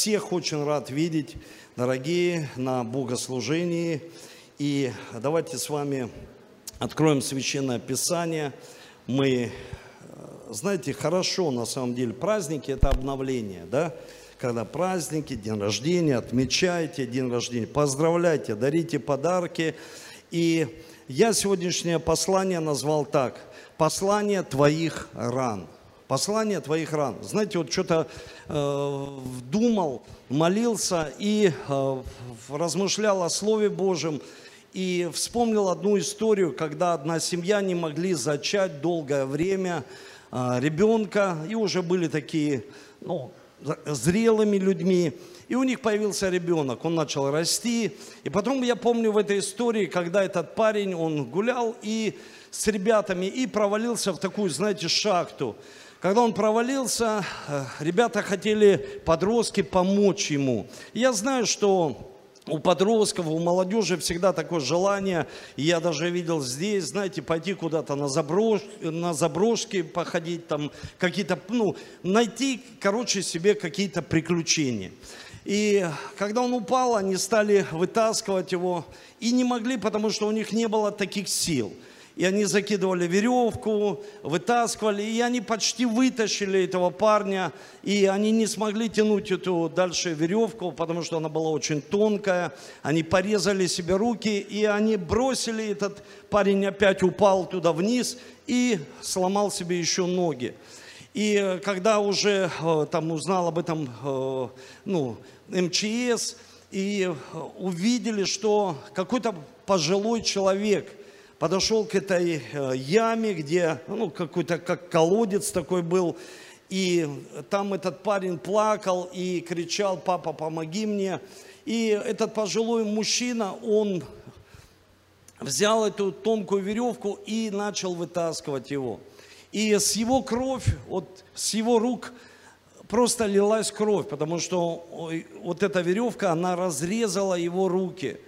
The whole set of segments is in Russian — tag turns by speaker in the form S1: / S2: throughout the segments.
S1: всех очень рад видеть, дорогие, на богослужении. И давайте с вами откроем Священное Писание. Мы, э, знаете, хорошо на самом деле праздники – это обновление, да? Когда праздники, день рождения, отмечайте день рождения, поздравляйте, дарите подарки. И я сегодняшнее послание назвал так – «Послание твоих ран». Послание твоих ран. Знаете, вот что-то э, думал, молился и э, размышлял о Слове Божьем. И вспомнил одну историю, когда одна семья не могли зачать долгое время э, ребенка. И уже были такие, ну, зрелыми людьми. И у них появился ребенок, он начал расти. И потом я помню в этой истории, когда этот парень, он гулял и с ребятами и провалился в такую, знаете, шахту. Когда он провалился, э, ребята хотели, подростки, помочь ему. Я знаю, что у подростков, у молодежи всегда такое желание, я даже видел здесь, знаете, пойти куда-то на, заброш, на заброшки походить, там какие-то, ну, найти, короче, себе какие-то приключения. И когда он упал, они стали вытаскивать его и не могли, потому что у них не было таких сил – и они закидывали веревку, вытаскивали, и они почти вытащили этого парня, и они не смогли тянуть эту дальше веревку, потому что она была очень тонкая, они порезали себе руки, и они бросили, этот парень опять упал туда вниз и сломал себе еще ноги. И когда уже э, там узнал об этом э, ну, МЧС, и увидели, что какой-то пожилой человек – подошел к этой э, яме, где, ну, какой-то как колодец такой был, и там этот парень плакал и кричал, папа, помоги мне. И этот пожилой мужчина, он взял эту тонкую веревку и начал вытаскивать его. И с его кровь, вот с его рук просто лилась кровь, потому что вот эта веревка, она разрезала его руки.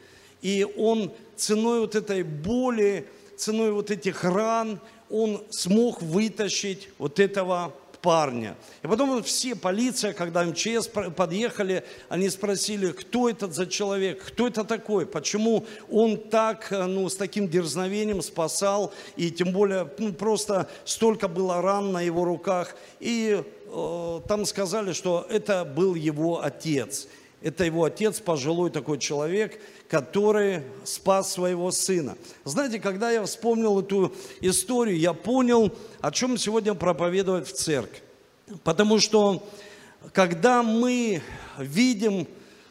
S1: И он ценой вот этой боли, ценой вот этих ран, он смог вытащить вот этого парня. И потом все, полиция, когда МЧС подъехали, они спросили, кто этот за человек, кто это такой, почему он так, ну, с таким дерзновением спасал, и тем более, ну, просто столько было ран на его руках. И э, там сказали, что это был его отец. Это его отец, пожилой такой человек, который спас своего сына. Знаете, когда я вспомнил эту историю, я понял, о чем сегодня проповедовать в церкви. Потому что когда мы видим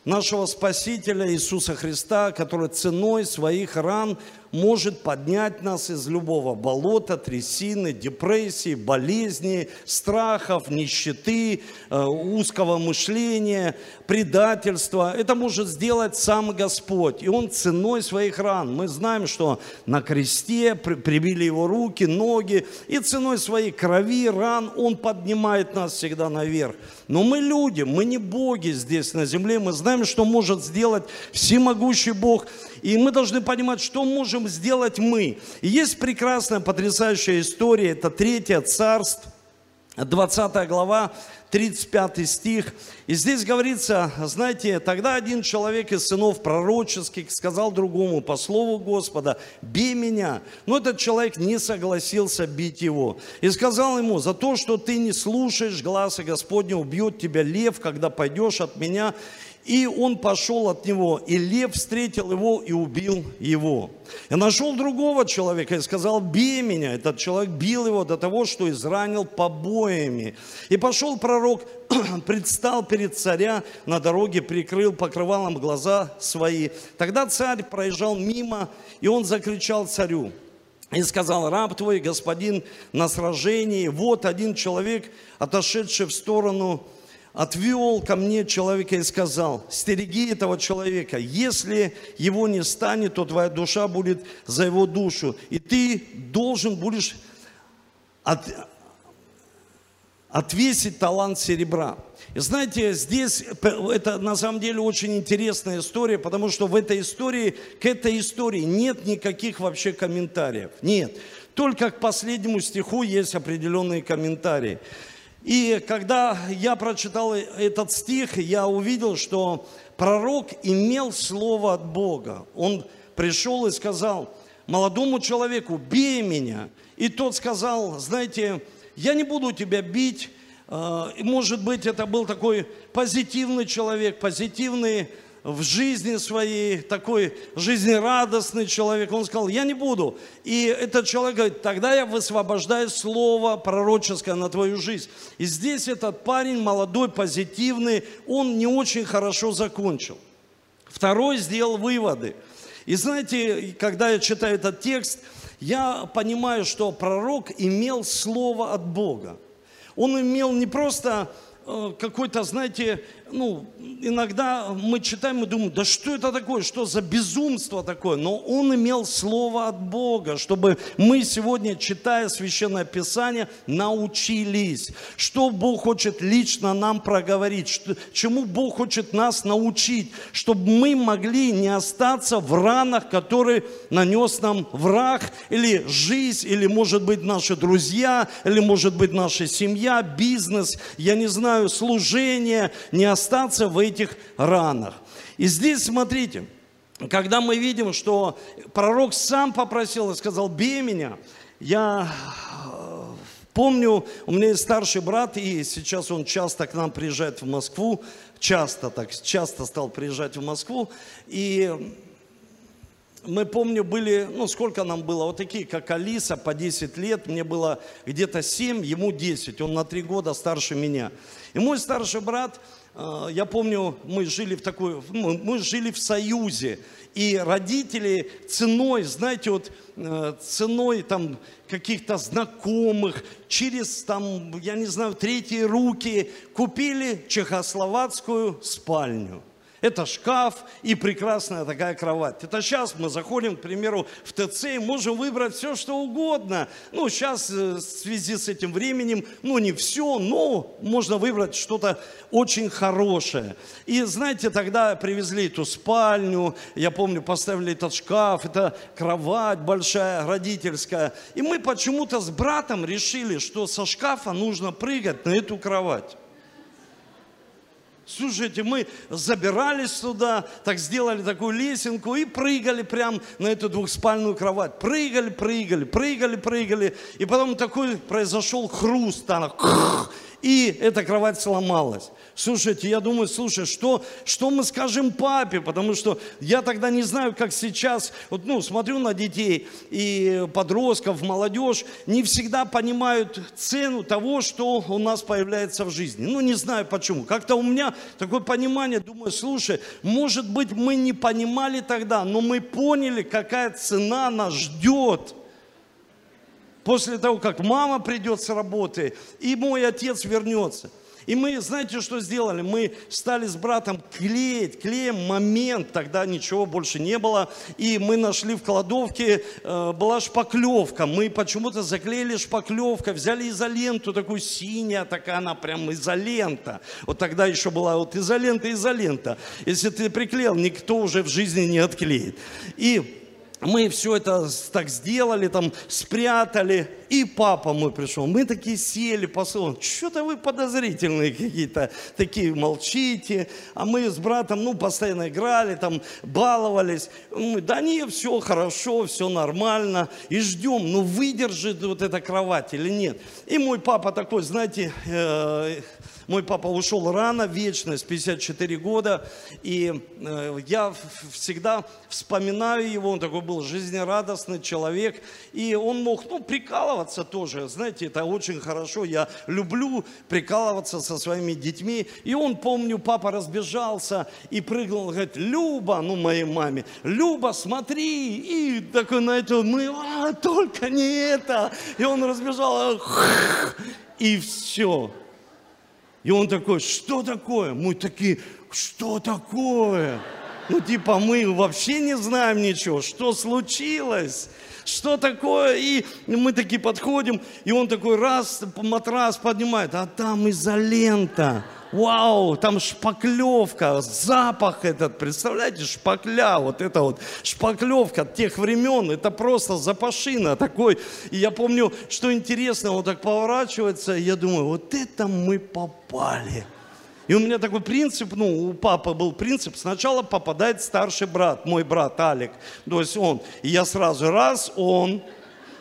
S1: нашего Спасителя Иисуса Христа, который ценой своих ран может поднять нас из любого болота, трясины, депрессии, болезней, страхов, нищеты, э, узкого мышления, предательства. Это может сделать сам Господь. И Он ценой своих ран. Мы знаем, что на кресте прибили Его руки, ноги, и ценой своей крови, ран Он поднимает нас всегда наверх. Но мы люди, мы не боги здесь на земле, мы знаем, что может сделать всемогущий Бог. И мы должны понимать, что можем сделать мы. И есть прекрасная, потрясающая история, это Третье Царство, 20 глава, 35 стих. И здесь говорится, знаете, тогда один человек из сынов пророческих сказал другому по слову Господа, бей меня. Но этот человек не согласился бить его. И сказал ему, за то, что ты не слушаешь глаза Господня, убьет тебя лев, когда пойдешь от меня. И он пошел от него, и лев встретил его и убил его. Я нашел другого человека и сказал, бей меня. Этот человек бил его до того, что изранил побоями. И пошел пророк, предстал перед царя на дороге, прикрыл покрывалом глаза свои. Тогда царь проезжал мимо, и он закричал царю, и сказал, раб твой, господин, на сражении, вот один человек, отошедший в сторону отвел ко мне человека и сказал, стереги этого человека, если его не станет, то твоя душа будет за его душу, и ты должен будешь от, отвесить талант серебра. И знаете, здесь это на самом деле очень интересная история, потому что в этой истории, к этой истории нет никаких вообще комментариев. Нет. Только к последнему стиху есть определенные комментарии. И когда я прочитал этот стих, я увидел, что пророк имел слово от Бога. Он пришел и сказал молодому человеку, бей меня. И тот сказал, знаете, я не буду тебя бить. А, может быть, это был такой позитивный человек, позитивный в жизни своей, такой жизнерадостный человек. Он сказал, я не буду. И этот человек говорит, тогда я высвобождаю слово пророческое на твою жизнь. И здесь этот парень молодой, позитивный, он не очень хорошо закончил. Второй сделал выводы. И знаете, когда я читаю этот текст, я понимаю, что пророк имел слово от Бога. Он имел не просто э, какой-то, знаете, ну, иногда мы читаем и думаем, да что это такое, что за безумство такое? Но он имел слово от Бога, чтобы мы сегодня, читая Священное Писание, научились, что Бог хочет лично нам проговорить, что, чему Бог хочет нас научить, чтобы мы могли не остаться в ранах, которые нанес нам враг, или жизнь, или, может быть, наши друзья, или, может быть, наша семья, бизнес, я не знаю, служение, не остаться остаться в этих ранах. И здесь, смотрите, когда мы видим, что пророк сам попросил и сказал, бей меня, я э, помню, у меня есть старший брат, и сейчас он часто к нам приезжает в Москву, часто так, часто стал приезжать в Москву, и мы, помню, были, ну, сколько нам было, вот такие, как Алиса, по 10 лет, мне было где-то 7, ему 10, он на 3 года старше меня. И мой старший брат, я помню, мы жили в такой, мы жили в союзе, и родители ценой, знаете, вот э, ценой там каких-то знакомых, через там, я не знаю, третьи руки купили чехословацкую спальню – это шкаф и прекрасная такая кровать. Это сейчас мы заходим, к примеру, в ТЦ и можем выбрать все, что угодно. Ну, сейчас э, в связи с этим временем, ну, не все, но можно выбрать что-то очень хорошее. И, знаете, тогда привезли эту спальню, я помню, поставили этот шкаф, это кровать большая, родительская. И мы почему-то с братом решили, что со шкафа нужно прыгать на эту кровать. Слушайте, мы забирались сюда, так сделали такую лесенку и прыгали прям на эту двухспальную кровать. Прыгали, прыгали, прыгали, прыгали. И потом такой произошел хруст, она, и эта кровать сломалась. Слушайте, я думаю, слушай, что, что мы скажем папе, потому что я тогда не знаю, как сейчас, вот, ну, смотрю на детей и подростков, молодежь, не всегда понимают цену того, что у нас появляется в жизни. Ну, не знаю почему. Как-то у меня такое понимание, думаю, слушай, может быть, мы не понимали тогда, но мы поняли, какая цена нас ждет – после того, как мама придет с работы, и мой отец вернется. И мы, знаете, что сделали? Мы стали с братом клеить, клеем момент, тогда ничего больше не было. И мы нашли в кладовке, э, была шпаклевка. Мы почему-то заклеили шпаклевкой, взяли изоленту, такую синяя, такая она прям изолента. Вот тогда еще была вот изолента, изолента. Если ты приклеил, никто уже в жизни не отклеит. И мы все это так сделали, там спрятали, и папа мой пришел. Мы такие сели, посыл, что-то вы подозрительные какие-то, такие молчите. А мы с братом, ну, постоянно играли, там, баловались. Мы, да не, все хорошо, все нормально. И ждем, ну, выдержит вот эта кровать или нет. И мой папа такой, знаете, э, мой папа ушел рано, вечность, 54 года, и э, я всегда вспоминаю его, он такой был жизнерадостный человек, и он мог, ну, прикалываться тоже, знаете, это очень хорошо, я люблю прикалываться со своими детьми, и он, помню, папа разбежался и прыгнул, говорит, Люба, ну, моей маме, Люба, смотри, и такой на это, мы, а, только не это, и он разбежал, и все, и он такой, что такое? Мы такие, что такое? Ну, типа, мы вообще не знаем ничего, что случилось, что такое. И мы такие подходим, и он такой раз матрас поднимает, а там изолента. Вау, там шпаклевка, запах этот, представляете, шпакля, вот это вот шпаклевка тех времен, это просто запашина такой. И я помню, что интересно, он так поворачивается, и я думаю, вот это мы попали. И у меня такой принцип, ну, у папы был принцип, сначала попадает старший брат, мой брат Алик, то есть он. И я сразу, раз, он,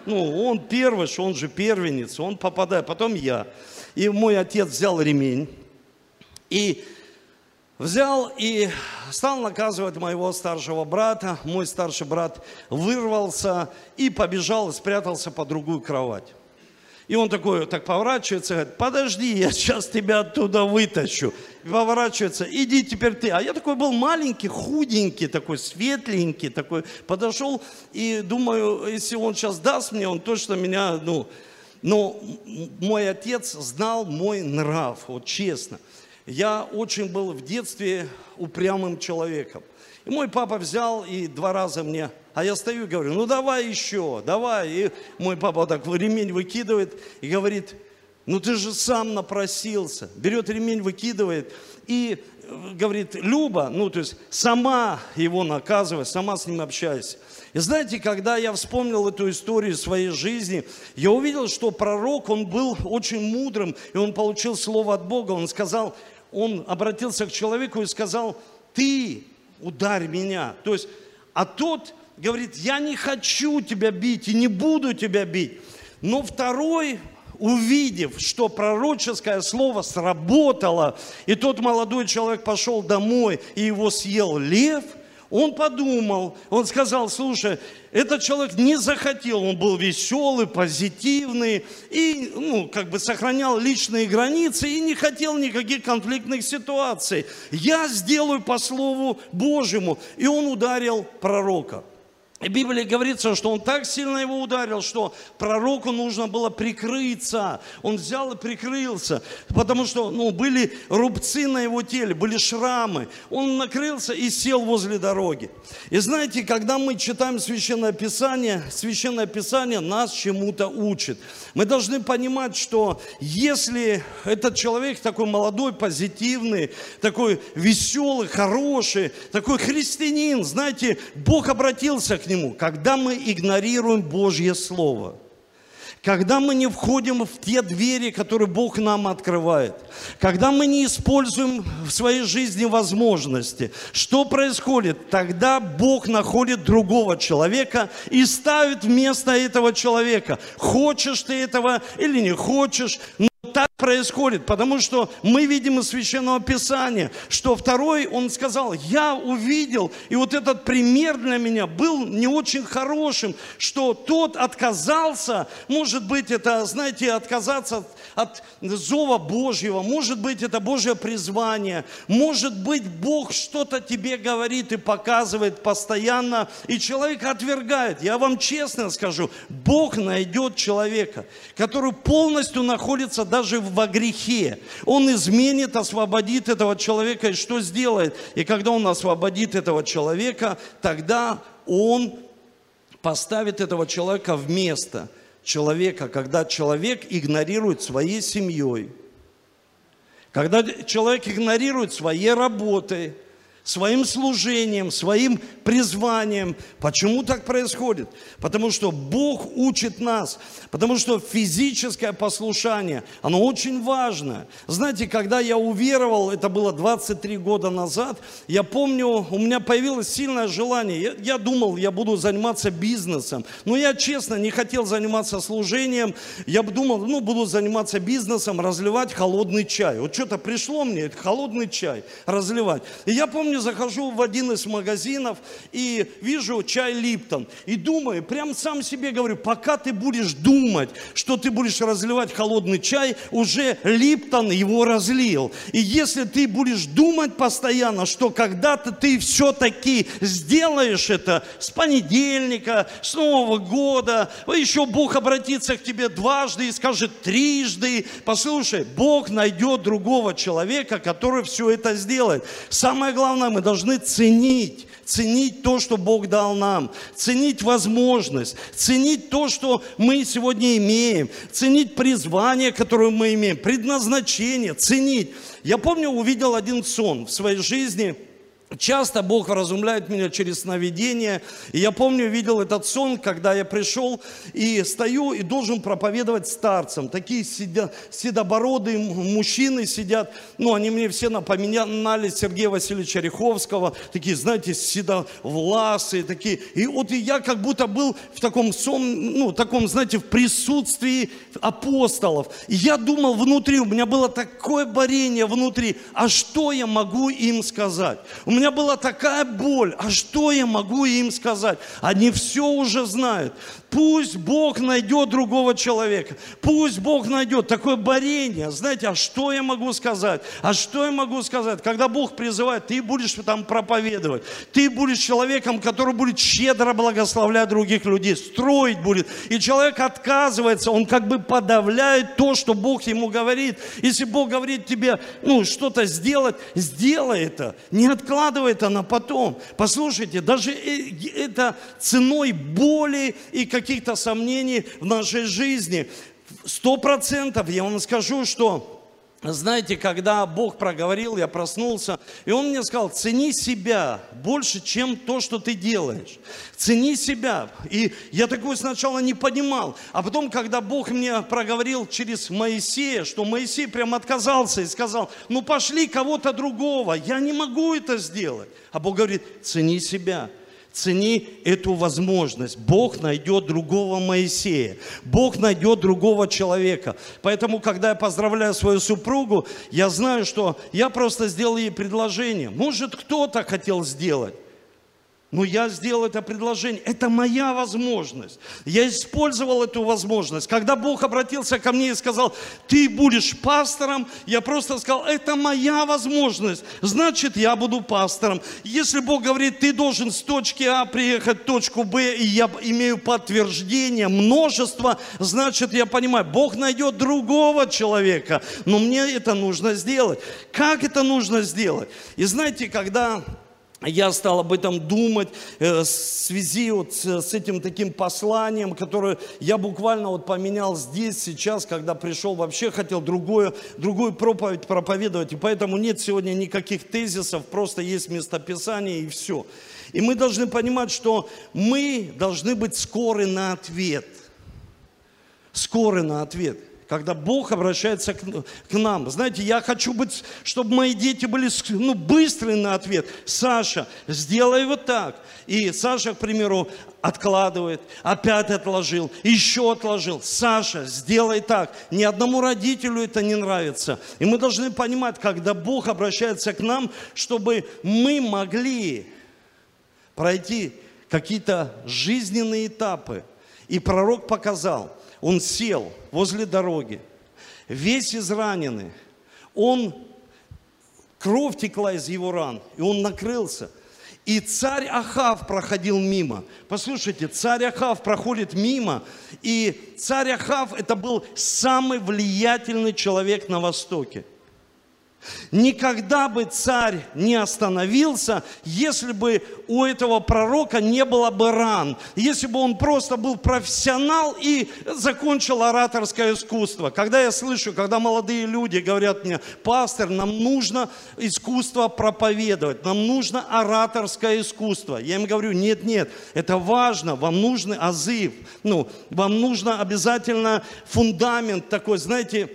S1: ну, он первый, он же первенец, он попадает, потом я. И мой отец взял ремень, и взял и стал наказывать моего старшего брата. Мой старший брат вырвался и побежал спрятался под другую кровать. И он такой, так поворачивается, говорит, подожди, я сейчас тебя оттуда вытащу. И поворачивается, иди теперь ты. А я такой был маленький, худенький, такой светленький, такой. Подошел и думаю, если он сейчас даст мне, он точно меня, ну... Но мой отец знал мой нрав, вот честно. Я очень был в детстве упрямым человеком. И мой папа взял и два раза мне, а я стою и говорю, ну давай еще, давай. И мой папа так ремень выкидывает и говорит, ну ты же сам напросился. Берет ремень, выкидывает и э, говорит, Люба, ну то есть сама его наказывай, сама с ним общайся. И знаете, когда я вспомнил эту историю своей жизни, я увидел, что пророк, он был очень мудрым, и он получил слово от Бога. Он сказал, он обратился к человеку и сказал, ты ударь меня. То есть, а тот говорит, я не хочу тебя бить и не буду тебя бить. Но второй, увидев, что пророческое слово сработало, и тот молодой человек пошел домой, и его съел лев – он подумал, он сказал, слушай, этот человек не захотел, он был веселый, позитивный и, ну, как бы сохранял личные границы и не хотел никаких конфликтных ситуаций. Я сделаю по Слову Божьему. И он ударил пророка. Библии говорится, что он так сильно его ударил, что пророку нужно было прикрыться. Он взял и прикрылся, потому что ну, были рубцы на его теле, были шрамы. Он накрылся и сел возле дороги. И знаете, когда мы читаем Священное Писание, Священное Писание нас чему-то учит. Мы должны понимать, что если этот человек такой молодой, позитивный, такой веселый, хороший, такой христианин, знаете, Бог обратился к нему, когда мы игнорируем Божье Слово, когда мы не входим в те двери, которые Бог нам открывает, когда мы не используем в своей жизни возможности, что происходит? Тогда Бог находит другого человека и ставит вместо этого человека. Хочешь ты этого или не хочешь, так происходит, потому что мы видим из Священного Писания, что второй, он сказал, я увидел, и вот этот пример для меня был не очень хорошим, что тот отказался, может быть, это, знаете, отказаться от зова Божьего, может быть, это Божье призвание, может быть, Бог что-то тебе говорит и показывает постоянно, и человек отвергает. Я вам честно скажу, Бог найдет человека, который полностью находится даже во грехе. Он изменит, освободит этого человека, и что сделает? И когда он освободит этого человека, тогда он поставит этого человека в место – человека, когда человек игнорирует своей семьей, когда человек игнорирует своей работой, своим служением, своим призванием. Почему так происходит? Потому что Бог учит нас, потому что физическое послушание, оно очень важно. Знаете, когда я уверовал, это было 23 года назад, я помню, у меня появилось сильное желание. Я, я думал, я буду заниматься бизнесом, но я честно не хотел заниматься служением. Я думал, ну, буду заниматься бизнесом, разливать холодный чай. Вот что-то пришло мне, холодный чай разливать. И я помню, захожу в один из магазинов и вижу чай Липтон. И думаю, прям сам себе говорю, пока ты будешь думать, что ты будешь разливать холодный чай, уже Липтон его разлил. И если ты будешь думать постоянно, что когда-то ты все-таки сделаешь это с понедельника, с Нового года, еще Бог обратится к тебе дважды и скажет трижды, послушай, Бог найдет другого человека, который все это сделает. Самое главное, мы должны ценить, ценить то, что Бог дал нам, ценить возможность, ценить то, что мы сегодня имеем, ценить призвание, которое мы имеем, предназначение, ценить. Я помню, увидел один сон в своей жизни – Часто Бог вразумляет меня через сновидение. И я помню, видел этот сон, когда я пришел и стою и должен проповедовать старцам. Такие седобородые мужчины сидят. Ну, они мне все напоминали Сергея Васильевича Риховского. Такие, знаете, седовласые такие. И вот я как будто был в таком сон, ну, таком, знаете, в присутствии апостолов. И я думал внутри, у меня было такое борение внутри. А что я могу им сказать? У меня была такая боль. А что я могу им сказать? Они все уже знают. Пусть Бог найдет другого человека. Пусть Бог найдет такое борение. Знаете, а что я могу сказать? А что я могу сказать? Когда Бог призывает, ты будешь там проповедовать. Ты будешь человеком, который будет щедро благословлять других людей, строить будет. И человек отказывается, он как бы подавляет то, что Бог ему говорит. Если Бог говорит тебе, ну, что-то сделать, сделай это. Не откладывай это на потом. Послушайте, даже э, это ценой боли и как каких-то сомнений в нашей жизни. Сто процентов я вам скажу, что знаете, когда Бог проговорил, я проснулся, и Он мне сказал, цени себя больше, чем то, что ты делаешь. Цени себя. И я такое сначала не понимал. А потом, когда Бог мне проговорил через Моисея, что Моисей прям отказался и сказал, ну пошли кого-то другого, я не могу это сделать. А Бог говорит, цени себя. Цени эту возможность. Бог найдет другого Моисея. Бог найдет другого человека. Поэтому, когда я поздравляю свою супругу, я знаю, что я просто сделал ей предложение. Может, кто-то хотел сделать. Но я сделал это предложение. Это моя возможность. Я использовал эту возможность. Когда Бог обратился ко мне и сказал, ты будешь пастором, я просто сказал, это моя возможность. Значит, я буду пастором. Если Бог говорит, ты должен с точки А приехать в точку Б, и я имею подтверждение, множество, значит, я понимаю, Бог найдет другого человека. Но мне это нужно сделать. Как это нужно сделать? И знаете, когда я стал об этом думать э, в связи вот с этим таким посланием, которое я буквально вот поменял здесь, сейчас, когда пришел, вообще хотел другое, другую проповедь проповедовать. И поэтому нет сегодня никаких тезисов, просто есть местописание и все. И мы должны понимать, что мы должны быть скоры на ответ. Скоры на ответ когда Бог обращается к, к нам. Знаете, я хочу быть, чтобы мои дети были ну, быстрые на ответ. Саша, сделай вот так. И Саша, к примеру, откладывает, опять отложил, еще отложил. Саша, сделай так. Ни одному родителю это не нравится. И мы должны понимать, когда Бог обращается к нам, чтобы мы могли пройти какие-то жизненные этапы. И пророк показал – он сел возле дороги, весь израненный. Он, кровь текла из его ран, и он накрылся. И царь Ахав проходил мимо. Послушайте, царь Ахав проходит мимо, и царь Ахав это был самый влиятельный человек на Востоке. Никогда бы царь не остановился, если бы у этого пророка не было бы ран, если бы он просто был профессионал и закончил ораторское искусство. Когда я слышу, когда молодые люди говорят мне, пастор, нам нужно искусство проповедовать, нам нужно ораторское искусство. Я им говорю, нет, нет, это важно, вам нужны азы, ну, вам нужно обязательно фундамент такой, знаете,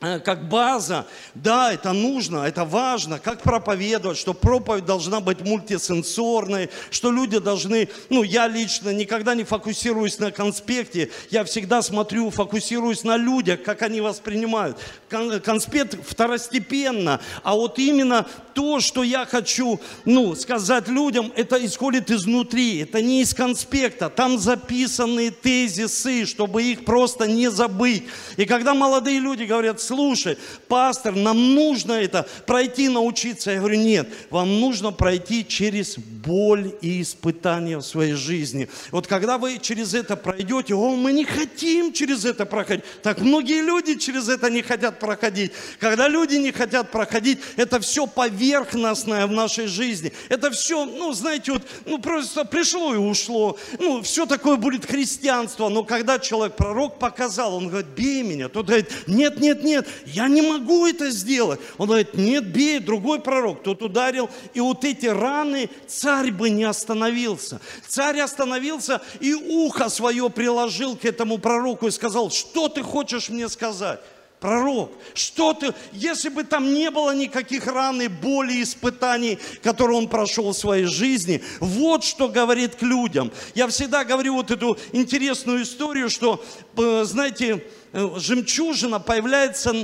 S1: как база, да, это нужно, это важно, как проповедовать, что проповедь должна быть мультисенсорной, что люди должны, ну, я лично никогда не фокусируюсь на конспекте, я всегда смотрю, фокусируюсь на людях, как они воспринимают. Конспект второстепенно, а вот именно то, что я хочу, ну, сказать людям, это исходит изнутри, это не из конспекта, там записаны тезисы, чтобы их просто не забыть. И когда молодые люди говорят, слушай, пастор, нам нужно это пройти, научиться. Я говорю, нет, вам нужно пройти через боль и испытания в своей жизни. Вот когда вы через это пройдете, о, мы не хотим через это проходить. Так многие люди через это не хотят проходить. Когда люди не хотят проходить, это все поверхностное в нашей жизни. Это все, ну, знаете, вот, ну, просто пришло и ушло. Ну, все такое будет христианство. Но когда человек, пророк показал, он говорит, бей меня. Тот говорит, нет, нет, нет, я не могу это сделать. Он говорит, нет, бей, другой пророк. Тот ударил, и вот эти раны царь бы не остановился. Царь остановился и ухо свое приложил к этому пророку и сказал, что ты хочешь мне сказать? Пророк, что ты, если бы там не было никаких ран и боли, испытаний, которые он прошел в своей жизни, вот что говорит к людям. Я всегда говорю вот эту интересную историю, что, э, знаете, жемчужина появляется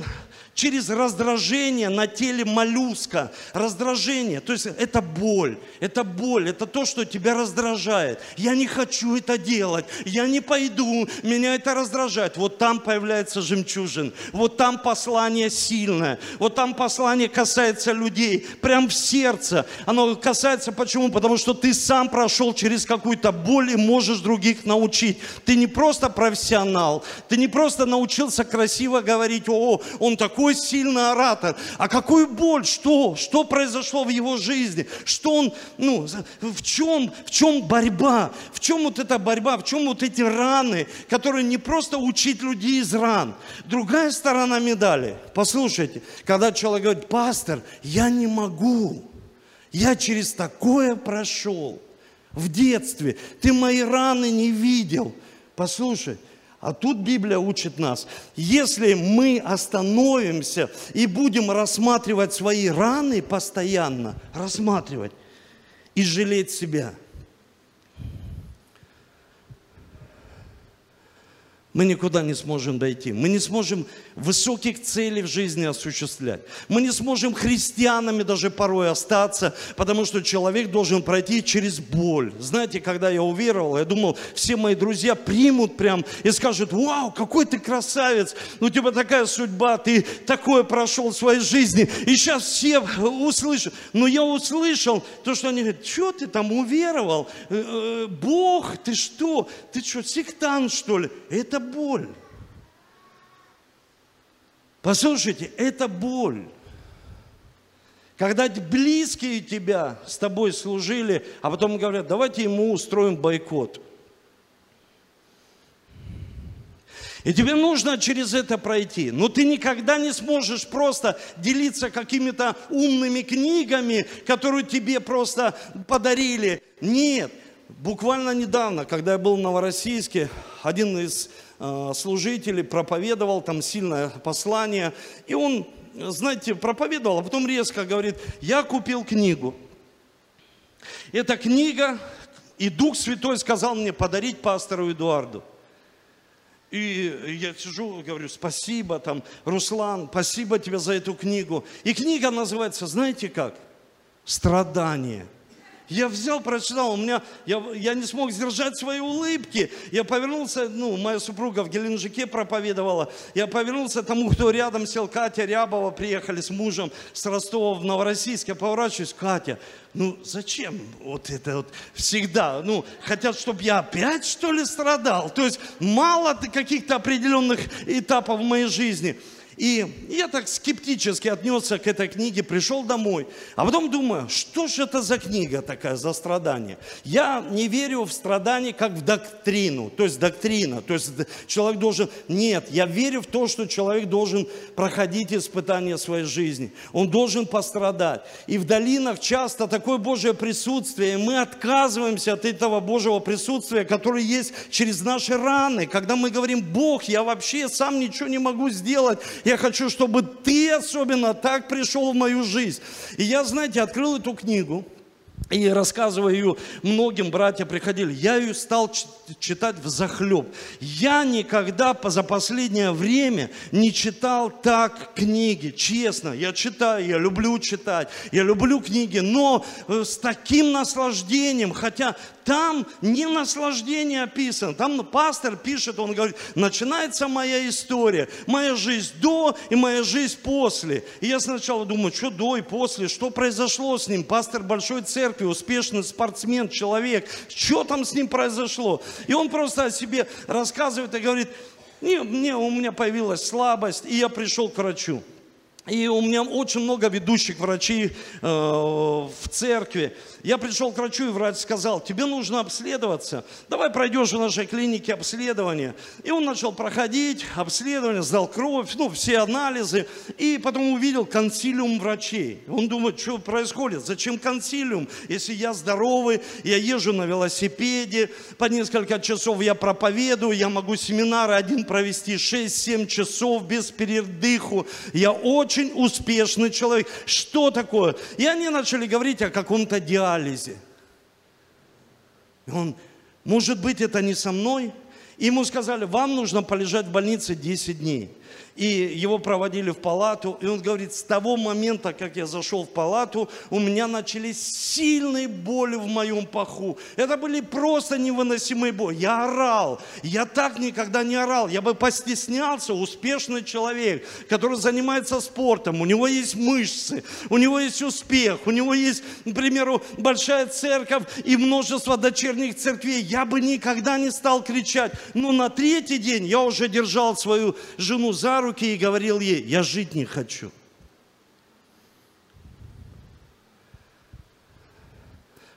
S1: через раздражение на теле моллюска. Раздражение, то есть это боль, это боль, это то, что тебя раздражает. Я не хочу это делать, я не пойду, меня это раздражает. Вот там появляется жемчужин, вот там послание сильное, вот там послание касается людей, прям в сердце. Оно касается почему? Потому что ты сам прошел через какую-то боль и можешь других научить. Ты не просто профессионал, ты не просто научился красиво говорить, о, он такой такой сильный оратор. А какую боль, что, что произошло в его жизни, что он, ну, в чем, в чем борьба, в чем вот эта борьба, в чем вот эти раны, которые не просто учить людей из ран. Другая сторона медали, послушайте, когда человек говорит, пастор, я не могу, я через такое прошел в детстве, ты мои раны не видел. Послушай, а тут Библия учит нас, если мы остановимся и будем рассматривать свои раны постоянно, рассматривать и жалеть себя – мы никуда не сможем дойти. Мы не сможем высоких целей в жизни осуществлять. Мы не сможем христианами даже порой остаться, потому что человек должен пройти через боль. Знаете, когда я уверовал, я думал, все мои друзья примут прям и скажут, вау, какой ты красавец, ну у тебя такая судьба, ты такое прошел в своей жизни. И сейчас все услышат. Но я услышал то, что они говорят, что ты там уверовал? Э, э, Бог, ты что? Ты что, сектант что ли? Это боль. Послушайте, это боль. Когда близкие тебя с тобой служили, а потом говорят, давайте ему устроим бойкот. И тебе нужно через это пройти. Но ты никогда не сможешь просто делиться какими-то умными книгами, которые тебе просто подарили. Нет. Буквально недавно, когда я был в Новороссийске, один из Э, служителей, проповедовал там сильное послание. И он, знаете, проповедовал, а потом резко говорит, я купил книгу. Эта книга, и Дух Святой сказал мне подарить пастору Эдуарду. И я сижу, говорю, спасибо, там, Руслан, спасибо тебе за эту книгу. И книга называется, знаете как? Страдание. Я взял, прочитал, у меня, я, я не смог сдержать свои улыбки. Я повернулся, ну, моя супруга в Геленджике проповедовала. Я повернулся тому, кто рядом сел, Катя Рябова, приехали с мужем с Ростова в Новороссийск. Я поворачиваюсь, Катя, ну зачем вот это вот всегда? Ну, хотят, чтобы я опять, что ли, страдал? То есть мало каких-то определенных этапов в моей жизни. И я так скептически отнесся к этой книге, пришел домой. А потом думаю, что же это за книга такая, за страдание? Я не верю в страдание как в доктрину, то есть доктрина. То есть человек должен... Нет, я верю в то, что человек должен проходить испытания своей жизни. Он должен пострадать. И в долинах часто такое Божье присутствие, и мы отказываемся от этого Божьего присутствия, которое есть через наши раны. Когда мы говорим, Бог, я вообще сам ничего не могу сделать, я хочу, чтобы ты особенно так пришел в мою жизнь. И я, знаете, открыл эту книгу, и рассказываю многим, братья приходили. Я ее стал читать в захлеб. Я никогда за последнее время не читал так книги, честно. Я читаю, я люблю читать, я люблю книги, но э, с таким наслаждением, хотя там не наслаждение описано. Там пастор пишет, он говорит, начинается моя история, моя жизнь до и моя жизнь после. И я сначала думаю, что до и после, что произошло с ним? Пастор большой церкви, успешный спортсмен, человек, что там с ним произошло? И он просто о себе рассказывает и говорит, не, мне, у меня появилась слабость, и я пришел к врачу. И у меня очень много ведущих врачей э, в церкви. Я пришел к врачу, и врач сказал, тебе нужно обследоваться. Давай пройдешь в нашей клинике обследование. И он начал проходить обследование, сдал кровь, ну, все анализы. И потом увидел консилиум врачей. Он думает, что происходит, зачем консилиум, если я здоровый, я езжу на велосипеде, по несколько часов я проповедую, я могу семинары один провести 6-7 часов без передыху. Я очень успешный человек. Что такое? И они начали говорить о каком-то диагнозе диализе. он, может быть, это не со мной? И ему сказали, вам нужно полежать в больнице 10 дней и его проводили в палату, и он говорит, с того момента, как я зашел в палату, у меня начались сильные боли в моем паху. Это были просто невыносимые боли. Я орал, я так никогда не орал, я бы постеснялся, успешный человек, который занимается спортом, у него есть мышцы, у него есть успех, у него есть, к примеру, большая церковь и множество дочерних церквей. Я бы никогда не стал кричать, но на третий день я уже держал свою жену за руки и говорил ей, я жить не хочу.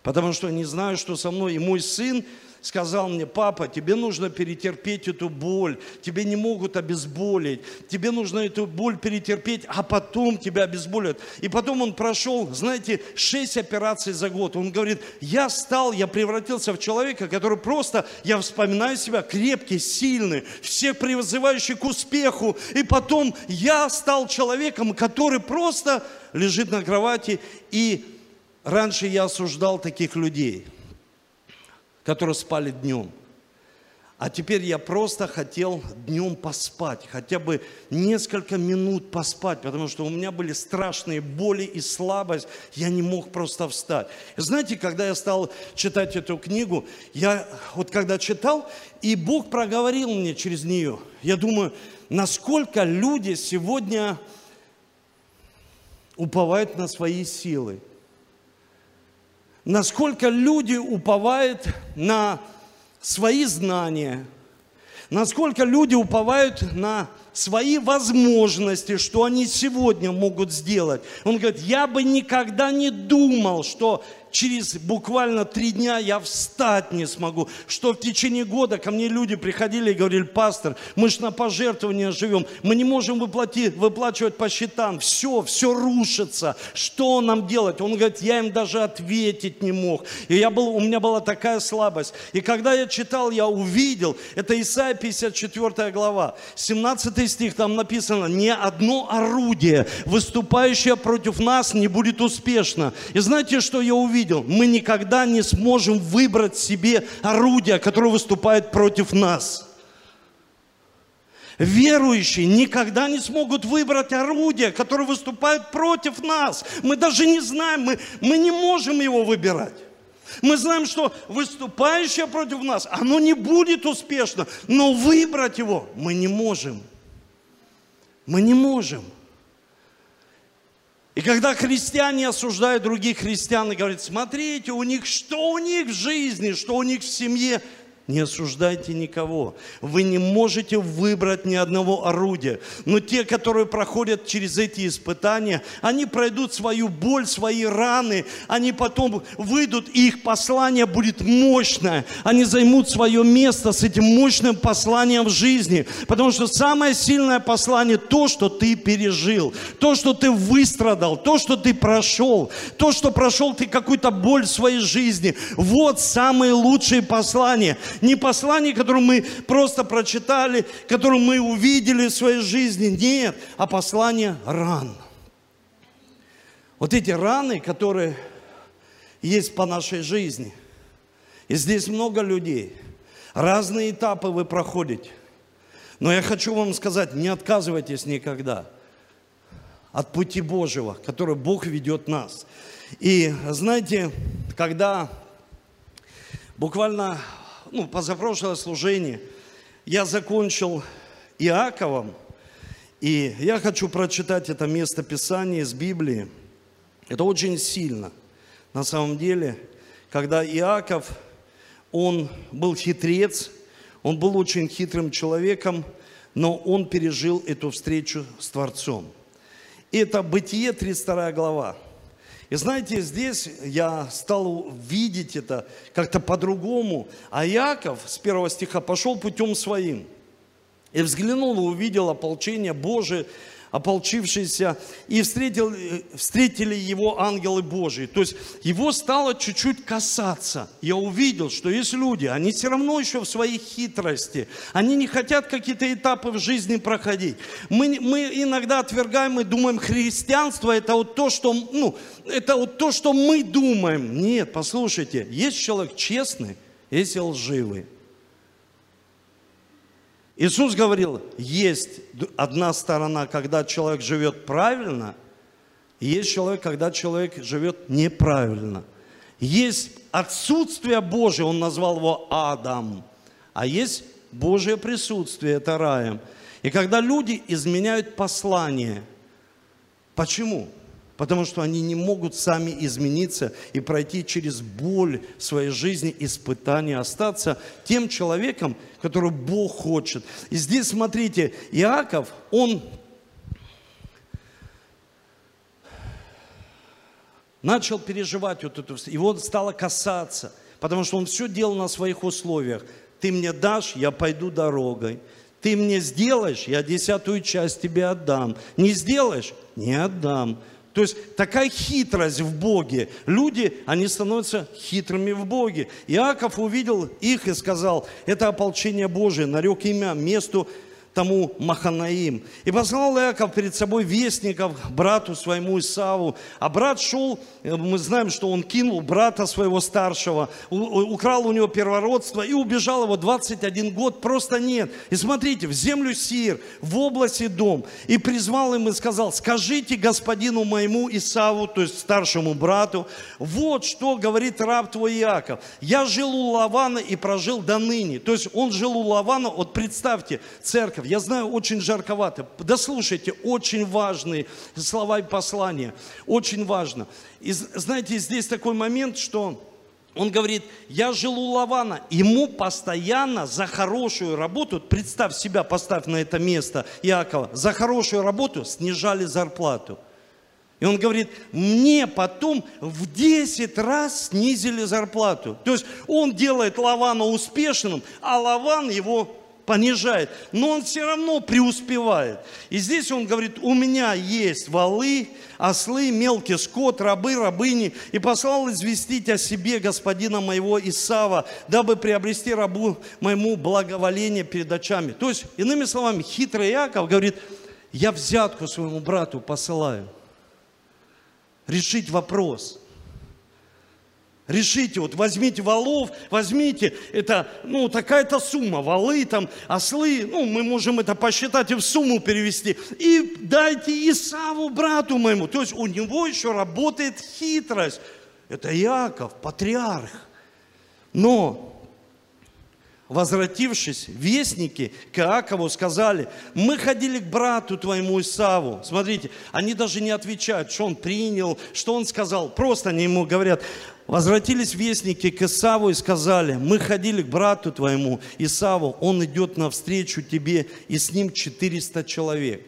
S1: Потому что не знаю, что со мной. И мой сын сказал мне, папа, тебе нужно перетерпеть эту боль, тебе не могут обезболить, тебе нужно эту боль перетерпеть, а потом тебя обезболят. И потом он прошел, знаете, шесть операций за год. Он говорит, я стал, я превратился в человека, который просто, я вспоминаю себя, крепкий, сильный, всех призывающий к успеху. И потом я стал человеком, который просто лежит на кровати. И раньше я осуждал таких людей – которые спали днем. А теперь я просто хотел днем поспать, хотя бы несколько минут поспать, потому что у меня были страшные боли и слабость, я не мог просто встать. И знаете, когда я стал читать эту книгу, я вот когда читал, и Бог проговорил мне через нее, я думаю, насколько люди сегодня уповают на свои силы – насколько люди уповают на свои знания, насколько люди уповают на свои возможности, что они сегодня могут сделать. Он говорит, я бы никогда не думал, что через буквально три дня я встать не смогу. Что в течение года ко мне люди приходили и говорили, пастор, мы же на пожертвования живем, мы не можем выплатить, выплачивать по счетам, все, все рушится, что нам делать? Он говорит, я им даже ответить не мог. И я был, у меня была такая слабость. И когда я читал, я увидел, это Исайя 54 глава, 17 стих, там написано, ни одно орудие, выступающее против нас, не будет успешно. И знаете, что я увидел? Увидел, мы никогда не сможем выбрать себе орудие, которое выступает против нас. Верующие никогда не смогут выбрать орудие, которое выступает против нас. Мы даже не знаем, мы, мы не можем его выбирать. Мы знаем, что выступающее против нас, оно не будет успешно, но выбрать его мы не можем. Мы не можем. И когда христиане осуждают других христиан и говорят, смотрите, у них что у них в жизни, что у них в семье, не осуждайте никого. Вы не можете выбрать ни одного орудия. Но те, которые проходят через эти испытания, они пройдут свою боль, свои раны. Они потом выйдут, и их послание будет мощное. Они займут свое место с этим мощным посланием в жизни. Потому что самое сильное послание – то, что ты пережил. То, что ты выстрадал. То, что ты прошел. То, что прошел ты какую-то боль в своей жизни. Вот самые лучшие послания – не послание, которое мы просто прочитали, которое мы увидели в своей жизни. Нет, а послание ран. Вот эти раны, которые есть по нашей жизни. И здесь много людей. Разные этапы вы проходите. Но я хочу вам сказать, не отказывайтесь никогда от пути Божьего, который Бог ведет нас. И знаете, когда буквально ну, позапрошлое служение я закончил Иаковом, и я хочу прочитать это место Писания из Библии. Это очень сильно. На самом деле, когда Иаков, он был хитрец, он был очень хитрым человеком, но он пережил эту встречу с Творцом. Это Бытие, 32 глава. И знаете, здесь я стал видеть это как-то по-другому. А Яков с первого стиха пошел путем своим. И взглянул и увидел ополчение Божие, ополчившиеся, и встретил, встретили его ангелы Божии. То есть его стало чуть-чуть касаться. Я увидел, что есть люди, они все равно еще в своей хитрости, они не хотят какие-то этапы в жизни проходить. Мы, мы иногда отвергаем и думаем, христианство это вот то, что, ну, это вот то, что мы думаем. Нет, послушайте, есть человек честный, есть лживый. Иисус говорил, есть одна сторона, когда человек живет правильно, и есть человек, когда человек живет неправильно. Есть отсутствие Божие, он назвал его Адам, а есть Божье присутствие, это раем. И когда люди изменяют послание, почему? Потому что они не могут сами измениться и пройти через боль своей жизни, испытания, остаться тем человеком, который Бог хочет. И здесь, смотрите, Иаков, он начал переживать вот эту, его стало касаться, потому что он все делал на своих условиях. Ты мне дашь, я пойду дорогой. Ты мне сделаешь, я десятую часть тебе отдам. Не сделаешь, не отдам. То есть такая хитрость в Боге. Люди, они становятся хитрыми в Боге. Иаков увидел их и сказал, это ополчение Божие, нарек имя месту тому Маханаим. И послал Иаков перед собой вестников брату своему Исаву. А брат шел, э, мы знаем, что он кинул брата своего старшего, украл у него первородство и убежал его 21 год, просто нет. И смотрите, в землю Сир, в области дом. И призвал им и сказал, скажите господину моему Исаву, то есть старшему брату, вот что говорит раб твой Иаков. Я жил у Лавана и прожил до ныне. То есть он жил у Лавана, вот представьте, церковь, я знаю, очень жарковато. Да слушайте, очень важные слова и послания. Очень важно. И знаете, здесь такой момент, что он говорит, я жил у Лавана, ему постоянно за хорошую работу, представь себя, поставь на это место Иакова, за хорошую работу снижали зарплату. И он говорит, мне потом в 10 раз снизили зарплату. То есть он делает Лавана успешным, а Лаван его понижает, но он все равно преуспевает. И здесь он говорит, у меня есть валы, ослы, мелкий скот, рабы, рабыни, и послал известить о себе господина моего Исава, дабы приобрести рабу моему благоволение перед очами. То есть, иными словами, хитрый Яков говорит, я взятку своему брату посылаю. Решить вопрос – Решите, вот возьмите валов, возьмите, это, ну, такая-то сумма, валы там, ослы, ну, мы можем это посчитать и в сумму перевести. И дайте Исаву, брату моему. То есть у него еще работает хитрость. Это Яков, патриарх. Но Возвратившись, вестники к Иакову сказали, мы ходили к брату твоему Исаву. Смотрите, они даже не отвечают, что он принял, что он сказал. Просто они ему говорят, возвратились вестники к Исаву и сказали, мы ходили к брату твоему Исаву, он идет навстречу тебе, и с ним 400 человек.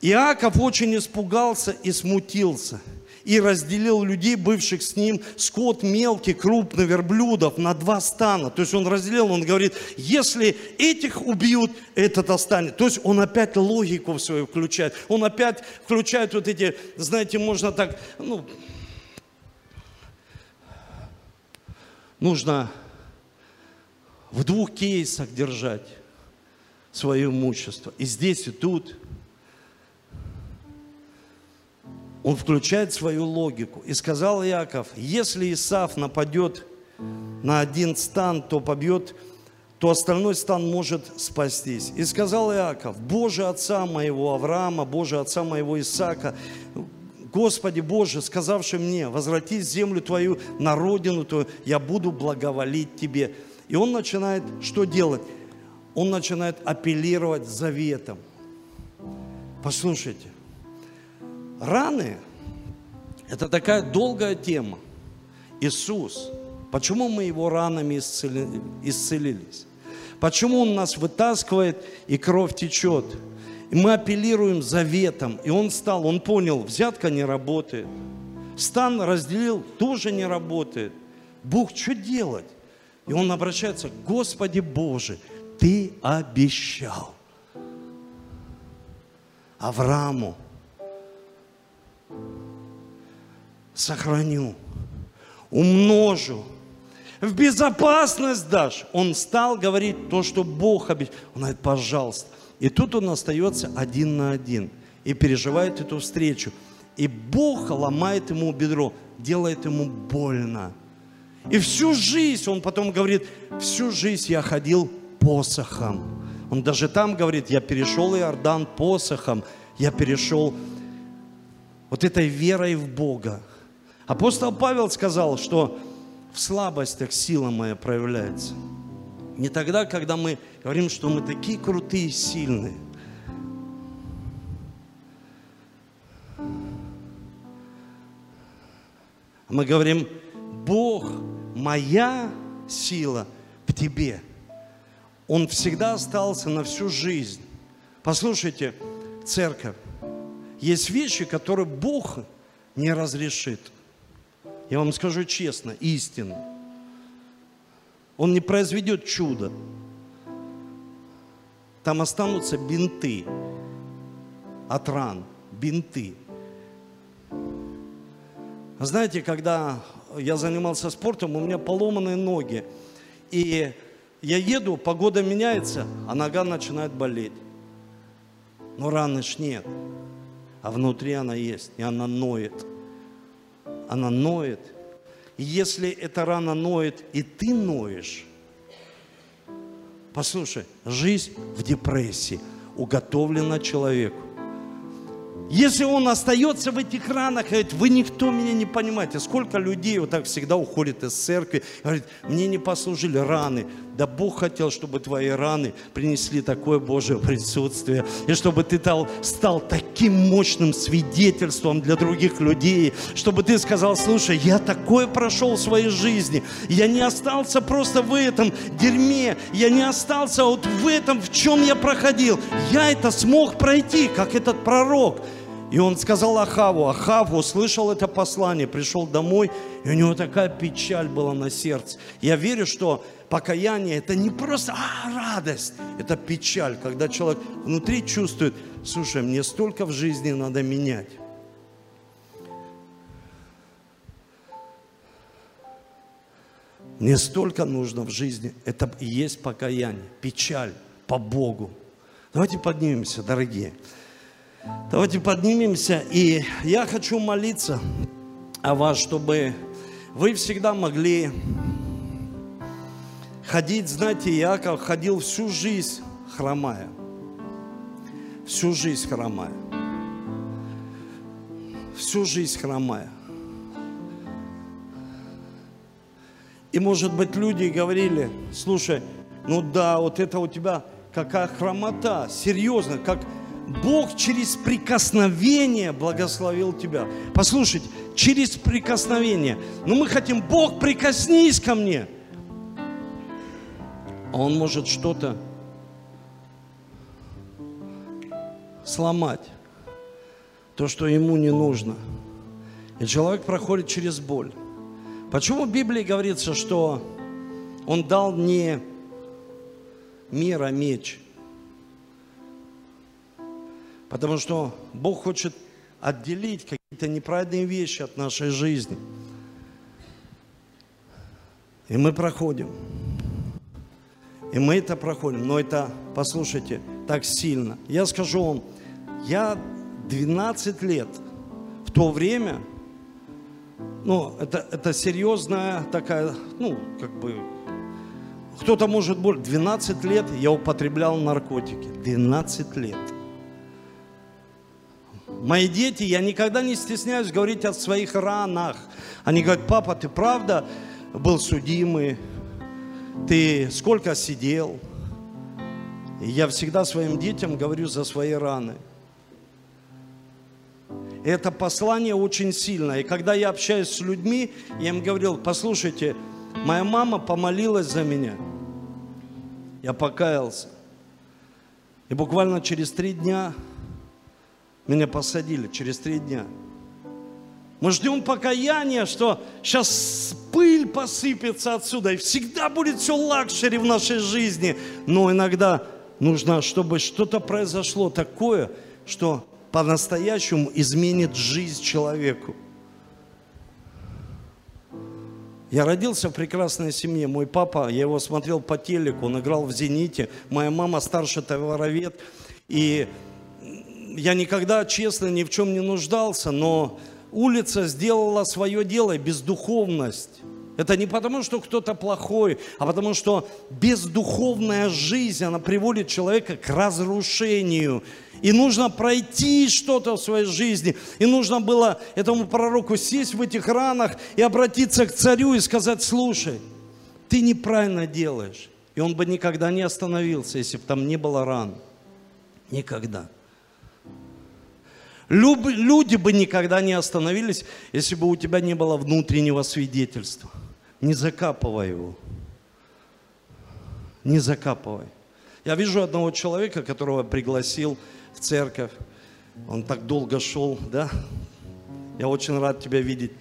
S1: Иаков очень испугался и смутился – и разделил людей, бывших с ним, скот мелкий, крупный, верблюдов на два стана. То есть он разделил, он говорит, если этих убьют, этот останется. То есть он опять логику свою включает. Он опять включает вот эти, знаете, можно так, ну, нужно в двух кейсах держать свое имущество. И здесь, и тут – он включает свою логику. И сказал Яков, если Исаф нападет на один стан, то побьет, то остальной стан может спастись. И сказал Иаков, Боже отца моего Авраама, Боже отца моего Исаака, Господи Боже, сказавший мне, возвратись в землю Твою, на родину Твою, я буду благоволить Тебе. И он начинает что делать? Он начинает апеллировать заветом. Послушайте, раны – это такая долгая тема. Иисус, почему мы Его ранами исцелились? Почему Он нас вытаскивает и кровь течет? И мы апеллируем заветом. И он стал, он понял, взятка не работает. Стан разделил, тоже не работает. Бог, что делать? И он обращается, Господи Боже, Ты обещал Аврааму, сохраню, умножу, в безопасность дашь. Он стал говорить то, что Бог обещал. Он говорит, пожалуйста, и тут он остается один на один и переживает эту встречу. И Бог ломает ему бедро, делает ему больно. И всю жизнь, он потом говорит, всю жизнь я ходил посохом. Он даже там говорит, я перешел Иордан посохом, я перешел вот этой верой в Бога. Апостол Павел сказал, что в слабостях сила моя проявляется. Не тогда, когда мы говорим, что мы такие крутые, сильные. Мы говорим, Бог, моя сила в тебе. Он всегда остался на всю жизнь. Послушайте, церковь, есть вещи, которые Бог не разрешит. Я вам скажу честно, истинно. Он не произведет чудо. Там останутся бинты от ран, бинты. Знаете, когда я занимался спортом, у меня поломанные ноги. И я еду, погода меняется, а нога начинает болеть. Но раны ж нет. А внутри она есть, и она ноет. Она ноет, и если эта рана ноет, и ты ноешь, послушай, жизнь в депрессии уготовлена человеку. Если он остается в этих ранах, говорит, вы никто меня не понимаете. Сколько людей вот так всегда уходит из церкви, говорит, мне не послужили раны. Да Бог хотел, чтобы твои раны принесли такое Божье присутствие. И чтобы ты стал, стал таким мощным свидетельством для других людей. Чтобы ты сказал, слушай, я такое прошел в своей жизни. Я не остался просто в этом дерьме. Я не остался вот в этом, в чем я проходил. Я это смог пройти, как этот пророк. И он сказал Ахаву, Ахав услышал это послание, пришел домой, и у него такая печаль была на сердце. Я верю, что покаяние это не просто а, радость, это печаль, когда человек внутри чувствует, слушай, мне столько в жизни надо менять. Мне столько нужно в жизни. Это и есть покаяние, печаль по Богу. Давайте поднимемся, дорогие. Давайте поднимемся, и я хочу молиться о вас, чтобы вы всегда могли ходить, знаете, Иаков ходил всю жизнь хромая. Всю жизнь хромая. Всю жизнь хромая. И, может быть, люди говорили, слушай, ну да, вот это у тебя какая хромота, серьезно, как Бог через прикосновение благословил тебя. Послушайте, через прикосновение. Но мы хотим, Бог, прикоснись ко мне. А Он может что-то сломать. То, что ему не нужно. И человек проходит через боль. Почему в Библии говорится, что он дал не мир, а меч – Потому что Бог хочет отделить какие-то неправильные вещи от нашей жизни. И мы проходим. И мы это проходим. Но это, послушайте, так сильно. Я скажу вам, я 12 лет в то время, ну, это, это серьезная такая, ну, как бы, кто-то может больше, 12 лет я употреблял наркотики, 12 лет. Мои дети, я никогда не стесняюсь говорить о своих ранах. Они говорят, папа, ты правда был судимый? Ты сколько сидел? И я всегда своим детям говорю за свои раны. Это послание очень сильное. И когда я общаюсь с людьми, я им говорил, послушайте, моя мама помолилась за меня. Я покаялся. И буквально через три дня меня посадили, через три дня. Мы ждем покаяния, что сейчас пыль посыпется отсюда, и всегда будет все luxury в нашей жизни. Но иногда нужно, чтобы что-то произошло такое, что по-настоящему изменит жизнь человеку. Я родился в прекрасной семье. Мой папа, я его смотрел по телеку, он играл в «Зените». Моя мама старший товаровед. И я никогда, честно, ни в чем не нуждался, но улица сделала свое дело, бездуховность. Это не потому, что кто-то плохой, а потому что бездуховная жизнь, она приводит человека к разрушению. И нужно пройти что-то в своей жизни. И нужно было этому пророку сесть в этих ранах и обратиться к царю и сказать, слушай, ты неправильно делаешь. И он бы никогда не остановился, если бы там не было ран. Никогда. Люди бы никогда не остановились, если бы у тебя не было внутреннего свидетельства. Не закапывай его. Не закапывай. Я вижу одного человека, которого пригласил в церковь. Он так долго шел, да? Я очень рад тебя видеть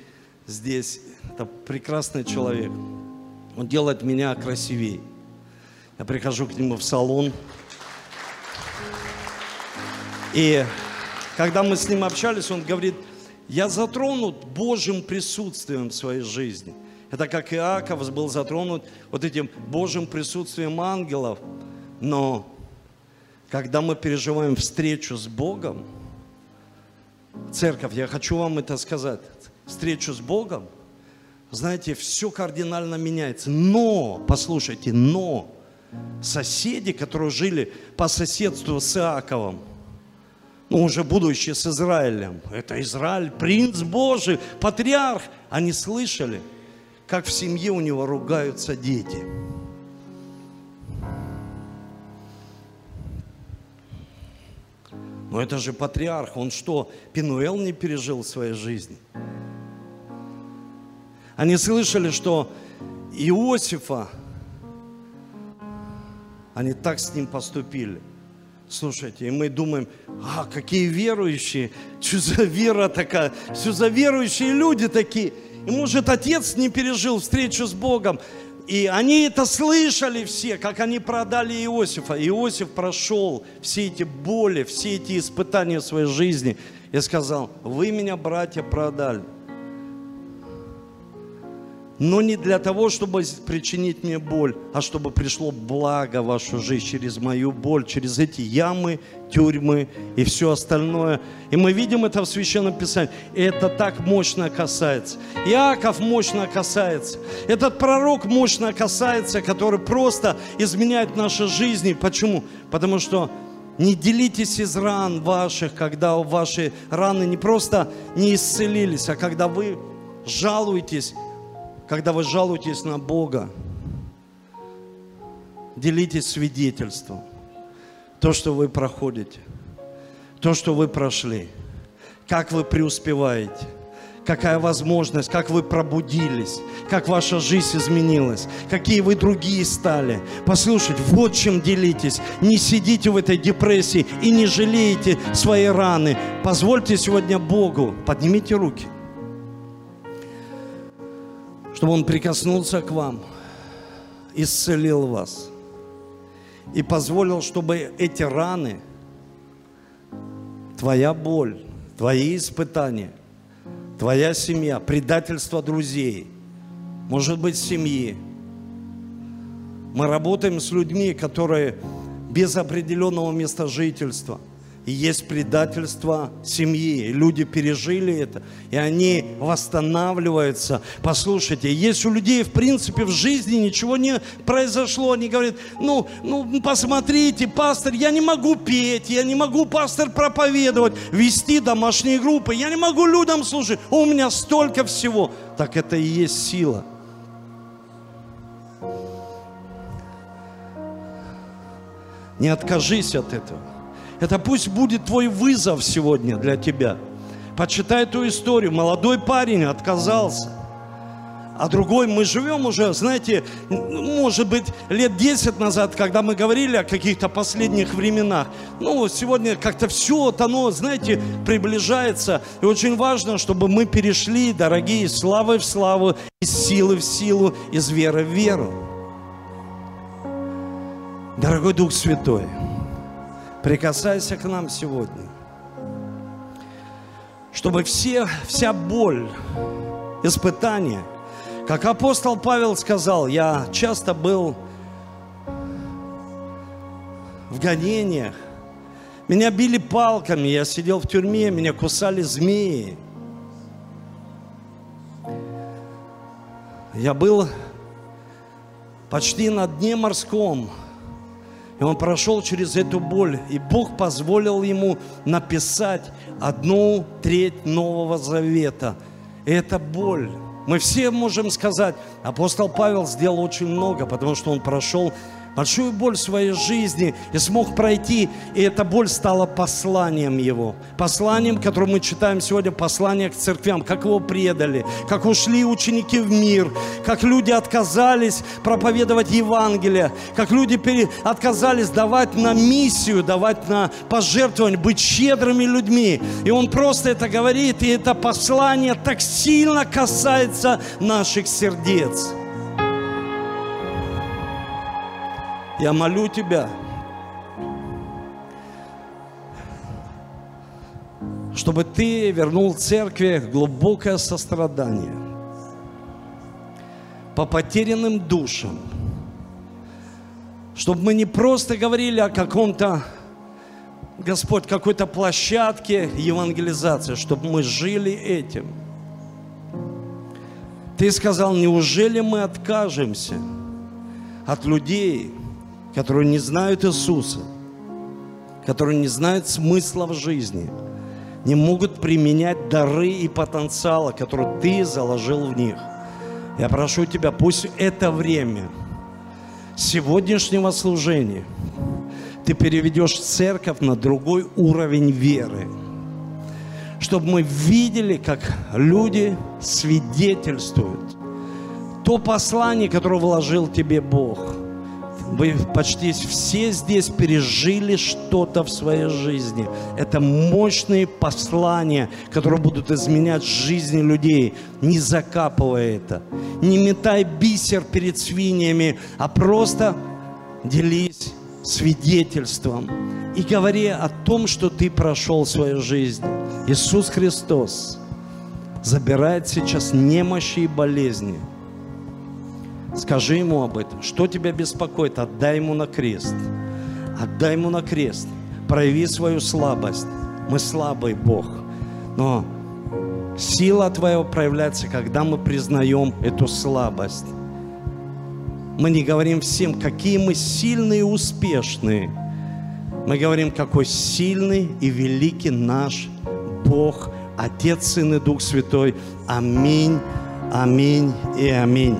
S1: здесь. Это прекрасный человек. Он делает меня красивее. Я прихожу к нему в салон. И когда мы с ним общались, он говорит, я затронут Божьим присутствием в своей жизни. Это как Иаков был затронут вот этим Божьим присутствием ангелов. Но когда мы переживаем встречу с Богом, церковь, я хочу вам это сказать, встречу с Богом, знаете, все кардинально меняется. Но, послушайте, но соседи, которые жили по соседству с Иаковом, ну, уже будущее с Израилем. Это Израиль, принц Божий, патриарх. Они слышали, как в семье у него ругаются дети. Но это же патриарх, он что, Пинуэл не пережил в своей жизни? Они слышали, что Иосифа, они так с ним поступили – Слушайте, и мы думаем, а, какие верующие, что за вера такая, что за верующие люди такие. И может отец не пережил встречу с Богом. И они это слышали все, как они продали Иосифа. Иосиф прошел все эти боли, все эти испытания в своей жизни. И сказал, вы меня, братья, продали но не для того, чтобы причинить мне боль, а чтобы пришло благо в вашу жизнь через мою боль, через эти ямы, тюрьмы и все остальное. И мы видим это в Священном Писании. И это так мощно касается. Иаков мощно касается. Этот пророк мощно касается, который просто изменяет наши жизни. Почему? Потому что не делитесь из ран ваших, когда ваши раны не просто не исцелились, а когда вы жалуетесь когда вы жалуетесь на Бога, делитесь свидетельством. То, что вы проходите, то, что вы прошли, как вы преуспеваете, какая возможность, как вы пробудились, как ваша жизнь изменилась, какие вы другие стали. Послушайте, вот чем делитесь. Не сидите в этой депрессии и не жалеете свои раны. Позвольте сегодня Богу, поднимите руки – чтобы Он прикоснулся к вам, исцелил вас и позволил, чтобы эти раны, твоя боль, твои испытания, твоя семья, предательство друзей, может быть, семьи. Мы работаем с людьми, которые без определенного места жительства, и есть предательство семьи. Люди пережили это, и они восстанавливаются. Послушайте, есть у людей, в принципе, в жизни ничего не произошло. Они говорят, ну, ну, посмотрите, пастор, я не могу петь, я не могу, пастор, проповедовать, вести домашние группы, я не могу людям служить, у меня столько всего. Так это и есть сила. Не откажись от этого. Это пусть будет твой вызов сегодня для тебя. Почитай эту историю. Молодой парень отказался. А другой, мы живем уже, знаете, может быть, лет 10 назад, когда мы говорили о каких-то последних временах. Ну, сегодня как-то все, вот оно, знаете, приближается. И очень важно, чтобы мы перешли, дорогие, из славы в славу, из силы в силу, из веры в веру. Дорогой Дух Святой, прикасайся к нам сегодня, чтобы все, вся боль, испытания, как апостол Павел сказал, я часто был в гонениях, меня били палками, я сидел в тюрьме, меня кусали змеи. Я был почти на дне морском – и он прошел через эту боль, и Бог позволил ему написать одну треть Нового Завета. И это боль. Мы все можем сказать, апостол Павел сделал очень много, потому что он прошел большую боль в своей жизни и смог пройти, и эта боль стала посланием его. Посланием, которое мы читаем сегодня, послание к церквям, как его предали, как ушли ученики в мир, как люди отказались проповедовать Евангелие, как люди пере... отказались давать на миссию, давать на пожертвование, быть щедрыми людьми. И он просто это говорит, и это послание так сильно касается наших сердец. Я молю Тебя, чтобы Ты вернул церкви глубокое сострадание по потерянным душам, чтобы мы не просто говорили о каком-то, Господь, какой-то площадке евангелизации, чтобы мы жили этим. Ты сказал, неужели мы откажемся от людей, которые не знают Иисуса, которые не знают смысла в жизни, не могут применять дары и потенциала, который Ты заложил в них. Я прошу Тебя, пусть это время сегодняшнего служения Ты переведешь церковь на другой уровень веры, чтобы мы видели, как люди свидетельствуют то послание, которое вложил Тебе Бог – вы почти все здесь пережили что-то в своей жизни. Это мощные послания, которые будут изменять жизни людей. Не закапывая это. Не метай бисер перед свиньями, а просто делись свидетельством и говори о том, что ты прошел в своей жизни. Иисус Христос забирает сейчас немощи и болезни – Скажи ему об этом. Что тебя беспокоит? Отдай ему на крест. Отдай ему на крест. Прояви свою слабость. Мы слабый Бог. Но сила твоя проявляется, когда мы признаем эту слабость. Мы не говорим всем, какие мы сильные и успешные. Мы говорим, какой сильный и великий наш Бог, Отец, Сын и Дух Святой. Аминь, аминь и аминь.